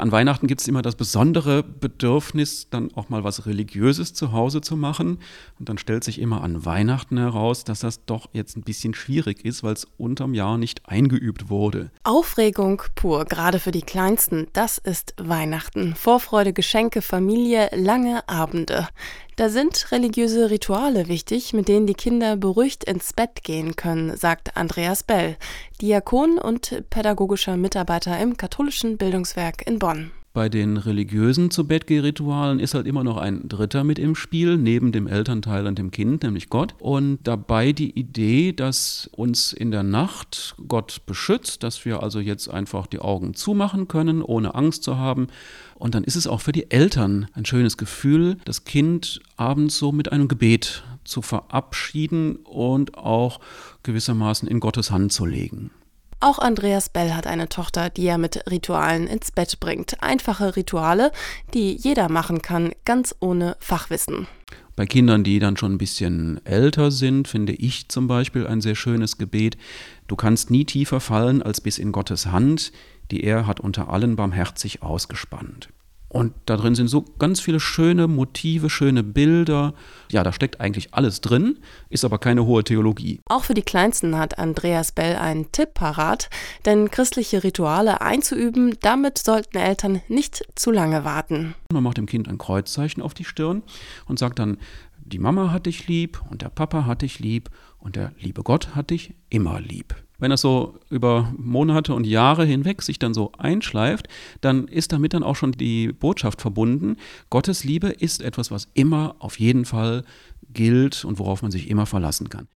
An Weihnachten gibt es immer das besondere Bedürfnis, dann auch mal was Religiöses zu Hause zu machen. Und dann stellt sich immer an Weihnachten heraus, dass das doch jetzt ein bisschen schwierig ist, weil es unterm Jahr nicht eingeübt wurde. Aufregung pur, gerade für die Kleinsten. Das ist Weihnachten. Vorfreude, Geschenke, Familie, lange Abende. Da sind religiöse Rituale wichtig, mit denen die Kinder beruhigt ins Bett gehen können, sagt Andreas Bell, Diakon und pädagogischer Mitarbeiter im katholischen Bildungswerk in Bonn. Bei den religiösen zu Bettgehritualen ist halt immer noch ein Dritter mit im Spiel, neben dem Elternteil und dem Kind, nämlich Gott. Und dabei die Idee, dass uns in der Nacht Gott beschützt, dass wir also jetzt einfach die Augen zumachen können, ohne Angst zu haben. Und dann ist es auch für die Eltern ein schönes Gefühl, das Kind abends so mit einem Gebet zu verabschieden und auch gewissermaßen in Gottes Hand zu legen. Auch Andreas Bell hat eine Tochter, die er mit Ritualen ins Bett bringt. Einfache Rituale, die jeder machen kann, ganz ohne Fachwissen. Bei Kindern, die dann schon ein bisschen älter sind, finde ich zum Beispiel ein sehr schönes Gebet. Du kannst nie tiefer fallen als bis in Gottes Hand, die er hat unter allen barmherzig ausgespannt. Und da drin sind so ganz viele schöne Motive, schöne Bilder. Ja, da steckt eigentlich alles drin, ist aber keine hohe Theologie. Auch für die Kleinsten hat Andreas Bell einen Tipp parat, denn christliche Rituale einzuüben, damit sollten Eltern nicht zu lange warten. Man macht dem Kind ein Kreuzzeichen auf die Stirn und sagt dann, die Mama hat dich lieb und der Papa hat dich lieb und der liebe Gott hat dich immer lieb. Wenn das so über Monate und Jahre hinweg sich dann so einschleift, dann ist damit dann auch schon die Botschaft verbunden. Gottes Liebe ist etwas, was immer auf jeden Fall gilt und worauf man sich immer verlassen kann.